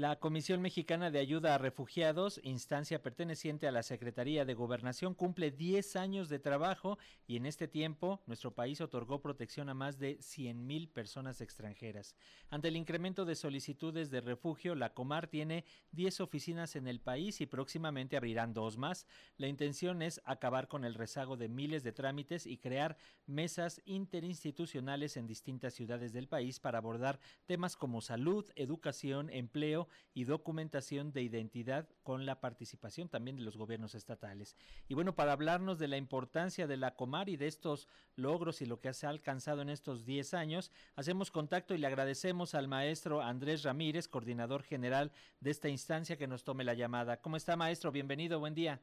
La Comisión Mexicana de Ayuda a Refugiados, instancia perteneciente a la Secretaría de Gobernación, cumple 10 años de trabajo y en este tiempo nuestro país otorgó protección a más de 100 mil personas extranjeras. Ante el incremento de solicitudes de refugio, la Comar tiene 10 oficinas en el país y próximamente abrirán dos más. La intención es acabar con el rezago de miles de trámites y crear mesas interinstitucionales en distintas ciudades del país para abordar temas como salud, educación, empleo, y documentación de identidad con la participación también de los gobiernos estatales. Y bueno, para hablarnos de la importancia de la Comar y de estos logros y lo que se ha alcanzado en estos 10 años, hacemos contacto y le agradecemos al maestro Andrés Ramírez, coordinador general de esta instancia, que nos tome la llamada. ¿Cómo está, maestro? Bienvenido, buen día.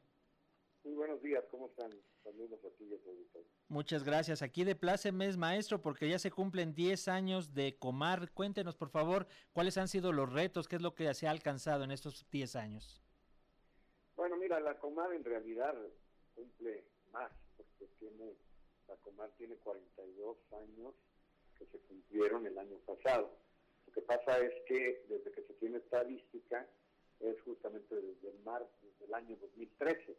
Muy buenos días, ¿cómo están? Saludos a Muchas gracias. Aquí de Plácemes, maestro, porque ya se cumplen 10 años de Comar. Cuéntenos, por favor, cuáles han sido los retos, qué es lo que se ha alcanzado en estos 10 años. Bueno, mira, la Comar en realidad cumple más, porque tiene, la Comar tiene 42 años que se cumplieron el año pasado. Lo que pasa es que desde que se tiene estadística es justamente desde el mar, desde el año 2013,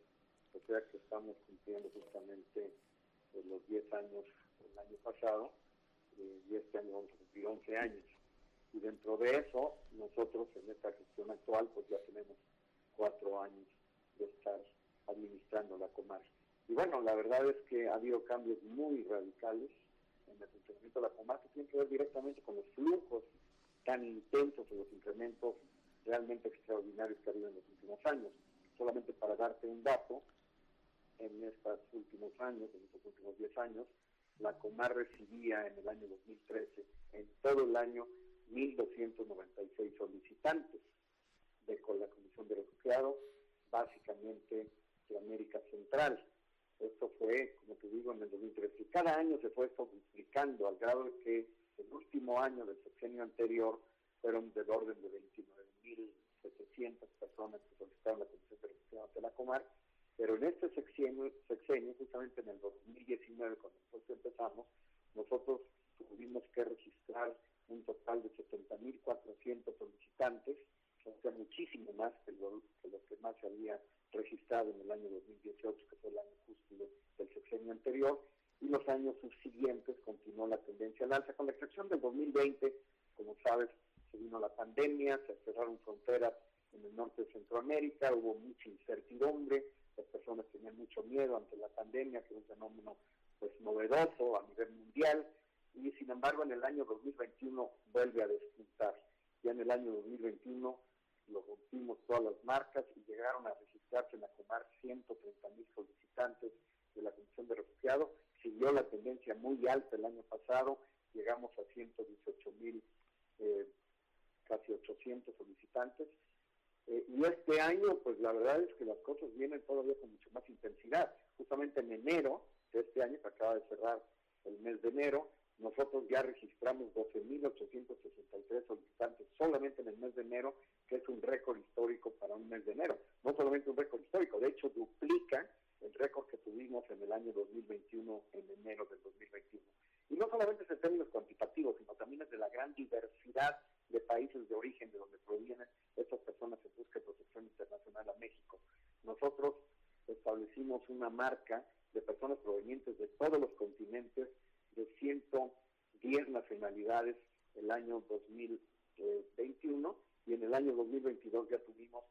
o sea que estamos cumpliendo justamente de los 10 años el año pasado eh, y este año vamos a cumplir 11 años. Y dentro de eso, nosotros en esta gestión actual, pues ya tenemos cuatro años de estar administrando la comarca. Y bueno, la verdad es que ha habido cambios muy radicales en el funcionamiento de la comarca, que tienen que ver directamente con los flujos tan intensos, los incrementos realmente extraordinarios que ha habido en los últimos años. Solamente para darte un dato, en estos últimos años, en estos últimos 10 años, la Comar recibía en el año 2013, en todo el año, 1.296 solicitantes de con la Comisión de Refugiados, básicamente de América Central. Esto fue, como te digo, en el 2013. Y cada año se fue esto duplicando al grado de que el último año del sexenio anterior fueron del orden de 29.700 personas que solicitaron la Comisión de Refugiados de la Comar pero en este sexenio, sexenio justamente en el 2019, cuando empezamos, nosotros tuvimos que registrar un total de 70.400 solicitantes, o sea, muchísimo más que lo, que más se había registrado en el año 2018, que fue el año justo del sexenio anterior, y los años subsiguientes continuó la tendencia al alza, con la excepción del 2020, como sabes, se vino la pandemia, se cerraron fronteras en el norte de Centroamérica, hubo mucha incertidumbre, las personas tenían mucho miedo ante la pandemia, que es un fenómeno pues novedoso a nivel mundial, y sin embargo en el año 2021 vuelve a despuntar. Ya en el año 2021 lo rompimos todas las marcas y llegaron a registrarse en la Comar 130 mil solicitantes de la Comisión de Refugiados. Siguió la tendencia muy alta el año pasado, llegamos a 118 mil, eh, casi 800 solicitantes eh, y este año, pues la verdad es que las cosas vienen todavía con mucho más intensidad. Justamente en enero de este año, que acaba de cerrar el mes de enero, nosotros ya registramos 12.863 solicitantes solamente en el mes de enero, que es un récord histórico para un mes de enero. No solamente un récord histórico, de hecho duplica el récord que tuvimos en el año 2021, en enero del 2021. Y no solamente es en términos cuantitativos, sino también es de la gran diversidad de países de origen de donde provienen estas personas en busca de protección internacional a México. Nosotros establecimos una marca de personas provenientes de todos los continentes, de 110 nacionalidades el año 2021 y en el año 2022 ya tuvimos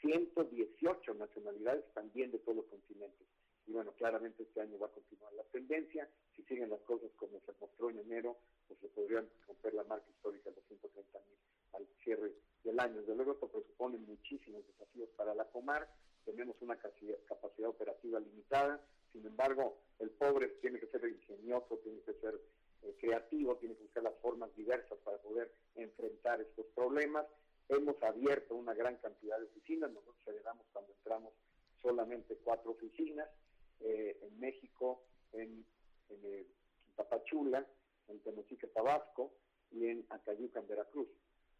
118 nacionalidades también de todos los continentes. Y bueno, claramente este año va a continuar la tendencia. Si siguen las cosas como se mostró en enero, pues se podrían romper la marca histórica de los 130 mil al cierre del año. Desde luego esto presupone muchísimos desafíos para la Comar. Tenemos una capacidad operativa limitada. Sin embargo, el pobre tiene que ser ingenioso, tiene que ser eh, creativo, tiene que buscar las formas diversas para poder enfrentar estos problemas. Hemos abierto una gran cantidad de oficinas. Nosotros heredamos cuando entramos solamente cuatro oficinas eh, en México, en, en, eh, Tapachula, en Tenosique, Tabasco y en Acayuca, en Veracruz.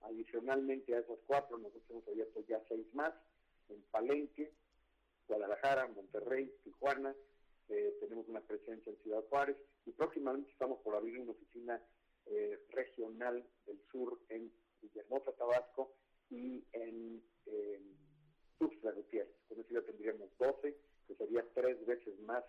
Adicionalmente a esas cuatro, nosotros hemos abierto ya seis más, en Palenque, Guadalajara, Monterrey, Tijuana, eh, tenemos una presencia en Ciudad Juárez y próximamente estamos por abrir una oficina regional del sur en Villahermosa, Tabasco y en eh, Tuxtla Gutiérrez. Con eso ya tendríamos 12, que sería tres veces más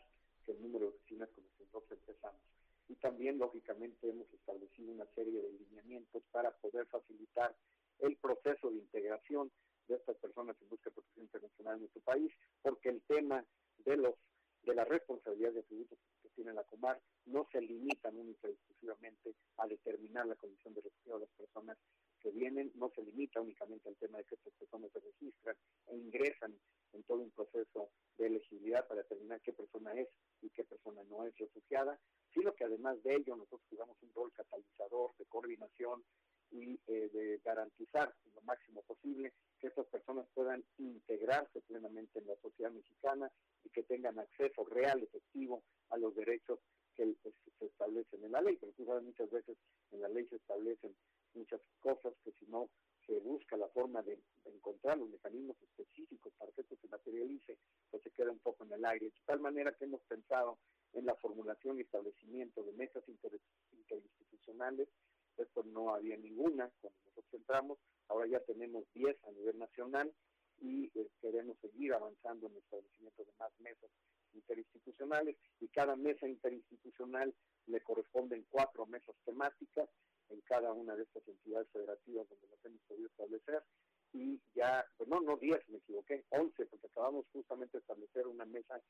que el número de oficinas con los que nosotros empezamos. Y también, lógicamente, hemos establecido una serie de lineamientos para poder facilitar el proceso de integración de estas personas en busca de protección internacional en nuestro país, porque el tema de los de la responsabilidad de atributos que tiene la Comar no se limitan únicamente exclusivamente a determinar la condición de refugiado de las personas que vienen, no se limita únicamente al tema de que estas personas se registran e ingresan en todo un proceso de elegibilidad para determinar qué persona es y qué persona no es refugiada, sino que además de ello nosotros jugamos un rol catalizador de coordinación y eh, de garantizar lo máximo posible que estas personas puedan integrarse plenamente en la sociedad mexicana y que tengan acceso real, efectivo a los derechos que pues, se establecen en la ley. Pero tú sabes, muchas veces en la ley se establecen muchas cosas que si no se busca la forma de, encontrar los mecanismos específicos para que esto se materialice, pues se queda un poco en el aire. De tal manera que hemos pensado en la formulación y establecimiento de mesas interinstitucionales esto no había ninguna cuando nosotros entramos, ahora ya tenemos 10 a nivel nacional y eh, queremos seguir avanzando en el establecimiento de más mesas interinstitucionales y cada mesa interinstitucional le corresponden cuatro mesas temáticas en cada una de estas entidades federativas donde las hemos podido establecer y ya, no, no 10, me equivoqué, 11, porque acabamos justamente de establecer una mesa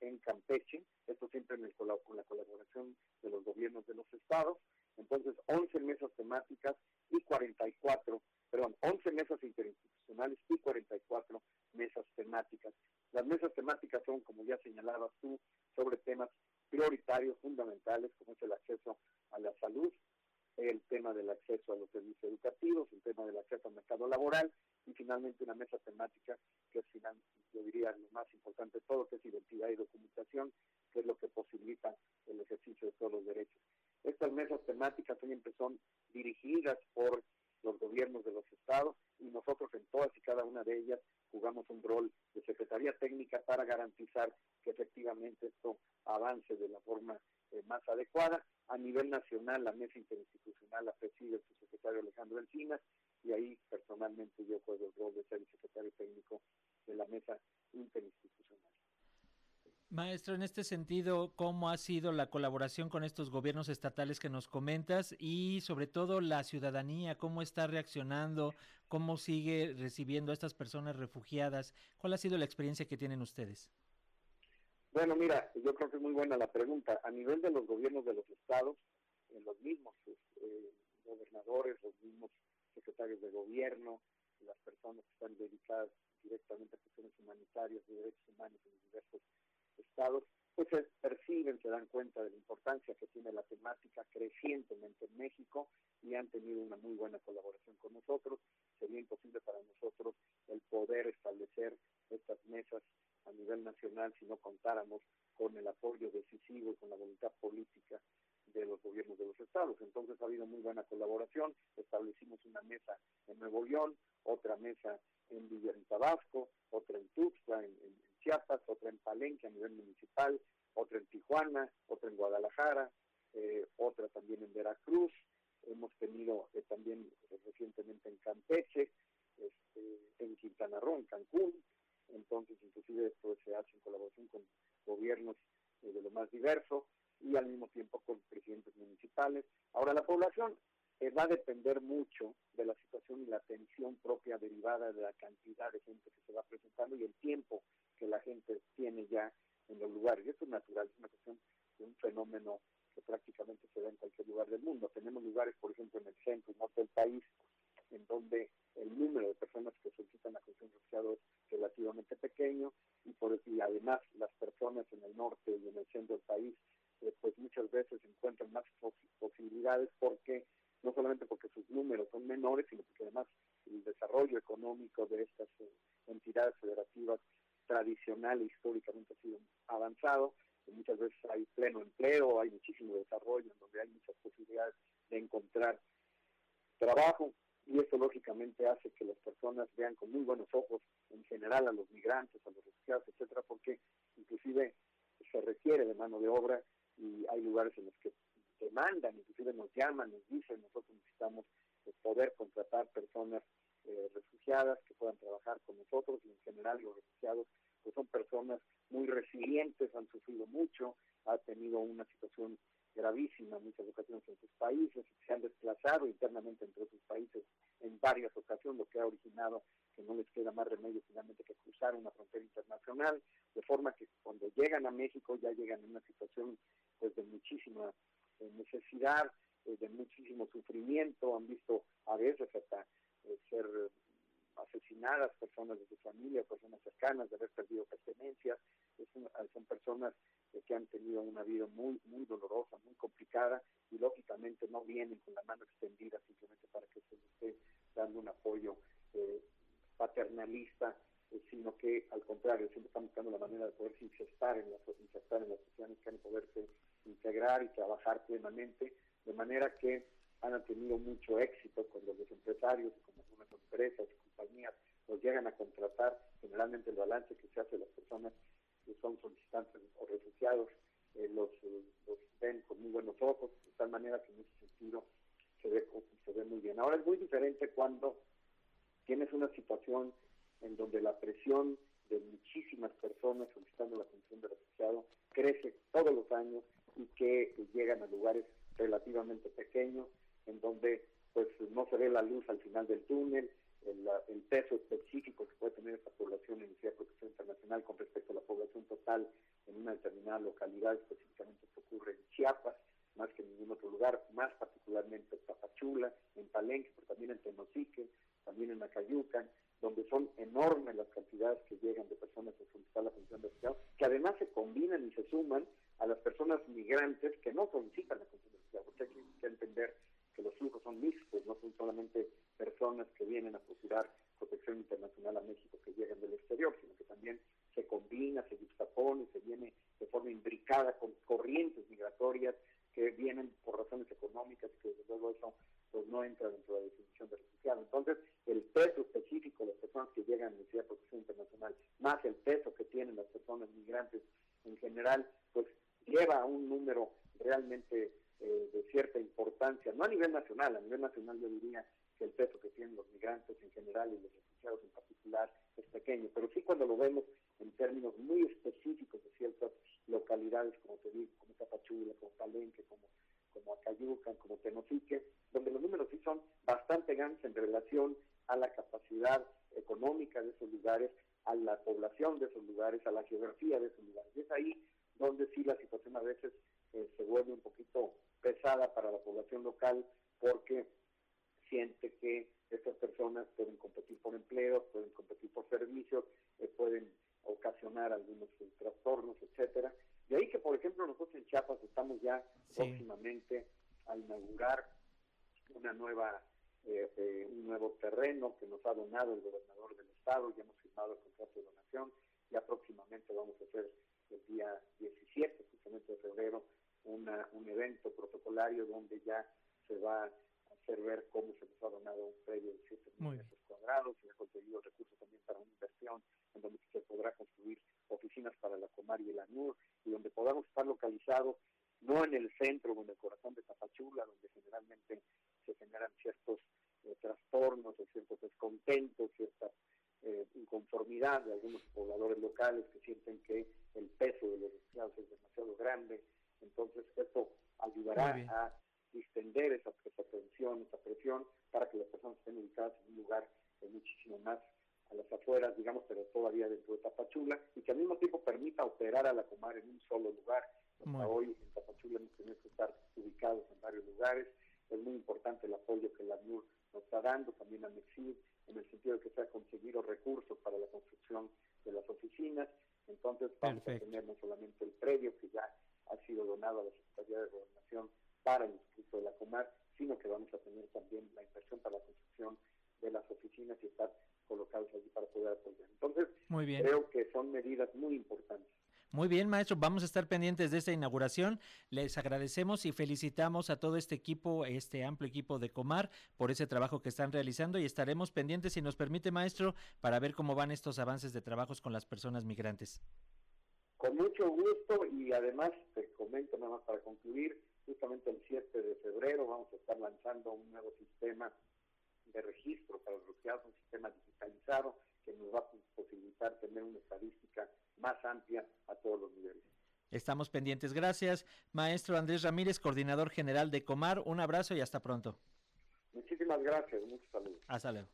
en, Campeche, esto siempre en con la colaboración de los gobiernos de los estados, entonces, 11 mesas temáticas y 44, perdón, 11 mesas interinstitucionales y 44 mesas temáticas. Las mesas temáticas son, como ya señalabas tú, sobre temas prioritarios, fundamentales, como es el acceso a la salud, el tema del acceso a los servicios educativos, el tema del acceso al mercado laboral y finalmente una mesa temática que es, yo diría, lo más importante de todo, que es identidad y documentación, que es lo que posibilita el ejercicio de los derechos. Estas mesas temáticas siempre son dirigidas por los gobiernos de los estados y nosotros en todas y cada una de ellas jugamos un rol de Secretaría Técnica para garantizar que efectivamente esto avance de la forma eh, más adecuada. A nivel nacional, la mesa interinstitucional la preside el subsecretario Alejandro Encinas y ahí personalmente yo juego el rol de ser el secretario técnico de la mesa interinstitucional. Maestro, en este sentido, ¿cómo ha sido la colaboración con estos gobiernos estatales que nos comentas y sobre todo la ciudadanía, cómo está reaccionando, cómo sigue recibiendo a estas personas refugiadas? ¿Cuál ha sido la experiencia que tienen ustedes? Bueno, mira, yo creo que es muy buena la pregunta. A nivel de los gobiernos de los estados, en los mismos eh, gobernadores, los mismos secretarios de gobierno, las personas que están dedicadas directamente a cuestiones humanitarias y derechos humanos en diversos se dan cuenta de la importancia que tiene la temática crecientemente en México y han tenido una muy buena colaboración con nosotros. Sería imposible para nosotros el poder establecer estas mesas a nivel nacional si no contáramos con el apoyo decisivo y con la voluntad política de los gobiernos de los estados. Entonces ha habido muy buena colaboración. Establecimos una mesa en Nuevo León, otra mesa en Villa Tabasco, otra en Tuxtla, en, Chiapas, otra en Palenque a nivel municipal, otra en Tijuana, otra en Guadalajara, eh, otra también en Veracruz. Hemos tenido eh, también eh, recientemente en Campeche, este, en Quintana Roo, en Cancún. Entonces, inclusive esto se hace en colaboración con gobiernos de lo más diverso y al mismo tiempo con presidentes municipales. Ahora, la población va a depender mucho de la situación y la atención propia derivada de la cantidad de gente que se va presentando y el tiempo que la gente tiene ya en los Y esto es natural, es una cuestión de un fenómeno que prácticamente se da en cualquier lugar del mundo. Tenemos lugares, por ejemplo, en el centro y norte del país, en donde el número de personas que solicitan la condición de refugiado es relativamente pequeño y, por, y además las personas en el norte y en el centro del país eh, pues muchas veces encuentran más posibilidades porque no solamente porque sus números son menores, sino porque además el desarrollo económico de estas eh, entidades federativas tradicional e históricamente ha sido avanzado, muchas veces hay pleno empleo, hay muchísimo desarrollo, en donde hay muchas posibilidades de encontrar trabajo, y esto lógicamente hace que las personas vean con muy buenos ojos en general a los migrantes, a los refugiados, etcétera, porque inclusive se requiere de mano de obra y hay lugares en los que demandan, inclusive nos llaman, nos dicen, nosotros necesitamos pues, poder contratar personas eh, refugiadas que puedan trabajar con nosotros y en general los refugiados pues son personas muy resilientes, han sufrido mucho, ha tenido una situación gravísima en muchas ocasiones en sus países, se han desplazado internamente entre sus países en varias ocasiones, lo que ha originado que no les queda más remedio finalmente que cruzar una frontera internacional, de forma que cuando llegan a México ya llegan en una situación pues de muchísima eh, necesidad, eh, de muchísimo sufrimiento, han visto a veces hasta asesinadas personas de su familia, personas cercanas, de haber perdido pertenencias, son personas que han tenido una vida muy muy dolorosa, muy complicada y lógicamente no vienen con la mano extendida simplemente para que se les esté dando un apoyo eh, paternalista, eh, sino que al contrario, siempre están buscando la manera de poderse insertar en la, insertar en la sociedad y poderse integrar y trabajar plenamente, de manera que han tenido mucho éxito cuando los empresarios, como algunas empresas y compañías, los llegan a contratar, generalmente el que se hace de las personas que son solicitantes o refugiados eh, los, los, ven con muy buenos ojos, de tal manera que en ese sentido se ve, se ve muy bien. Ahora es muy diferente cuando tienes una situación en donde la presión de muchísimas personas solicitando la condición de refugiado crece todos los años y que llegan a lugares relativamente pequeños en donde pues no se ve la luz al final del túnel, el, peso específico que puede tener esta población en de protección internacional con respecto a la población total en una determinada localidad, específicamente que ocurre en Chiapas, más que en ningún otro lugar, más particularmente en Tapachula, en Palenque, pero también en Tenosique, también en Acayucan, donde son enormes las cantidades que llegan de personas a solicitar la función de refugiado, que además se combinan y se suman a las personas migrantes que no solicitan la función de refugiado, porque hay que entender que flujos son mixtos, no son solamente personas que vienen a procurar protección internacional a México que llegan del exterior, sino que también se combina, se juxtapone, se viene de forma imbricada con corrientes migratorias que vienen por razones económicas, que desde luego eso pues no entra dentro de la definición de refugiado. Entonces, el peso específico de las personas que llegan a la Universidad de Protección Internacional, más el peso que tienen las personas migrantes en general, pues lleva a un número realmente eh, de cierta importancia, no a nivel nacional, a nivel nacional yo diría que el peso que tienen los migrantes en general y los refugiados en particular es pequeño, pero sí cuando lo vemos en términos muy específicos de ciertas localidades, como te digo, como Tapachula, como Palenque, como, como Acayucan, como Tenosique, donde los números sí son bastante grandes en relación a la capacidad económica de esos lugares, a la población de esos lugares, a la geografía de esos lugares. Y es ahí donde sí la situación a veces vuelve un poquito pesada para la población local porque siente que estas personas pueden competir por empleos, pueden competir por servicios, eh, pueden ocasionar algunos eh, trastornos, etcétera. De ahí que, por ejemplo, nosotros en Chiapas estamos ya próximamente a inaugurar una nueva eh, un nuevo terreno que nos ha donado el gobernador del estado, ya hemos firmado el contrato de donación, ya próximamente vamos a hacer el día 17, justamente de febrero, una, un evento protocolario donde ya se va a hacer ver cómo se nos ha donado un predio de 7 mil metros cuadrados, se ha conseguido recursos también para una inversión en donde se podrá construir oficinas para la Comar y el ANUR y donde podamos estar localizados no en el centro o en el corazón de Tapachula, donde generalmente se generan ciertos eh, trastornos o ciertos descontentos, cierta eh, inconformidad de algunos pobladores locales que sienten que el peso de los refugiados es demasiado grande, entonces ayudará a distender esa, tensión, esa presión, para que las personas estén ubicadas en un lugar muchísimo más a las afueras, digamos, pero todavía dentro de Tapachula, y que al mismo tiempo permita operar a la Comar en un solo lugar. Hasta hoy en Tapachula hemos tenido que estar ubicados en varios lugares. Es muy importante el apoyo que la NUR nos está dando, también a MEXID, en el sentido de que se ha conseguido recursos para la construcción de las oficinas. Entonces vamos a tener no solamente el predio que ya ha sido donado a la Secretaría de Gobernación para el Instituto de la Comar, sino que vamos a tener también la inversión para la construcción de las oficinas y estar colocados allí para poder apoyar. Entonces, creo que son medidas muy importantes. Muy bien, maestro, vamos a estar pendientes de esta inauguración. Les agradecemos y felicitamos a todo este equipo, este amplio equipo de Comar, por ese trabajo que están realizando y estaremos pendientes, si nos permite, maestro, para ver cómo van estos avances de trabajos con las personas migrantes. Con mucho gusto y además te comento nada más para concluir, justamente el 7 de febrero vamos a estar lanzando un nuevo sistema de registro para los refugiados, un sistema digitalizado que nos va a posibilitar tener una estadística más amplia a todos los niveles. Estamos pendientes. Gracias, maestro Andrés Ramírez, coordinador general de Comar. Un abrazo y hasta pronto. Muchísimas gracias. Muchos saludos. Hasta luego.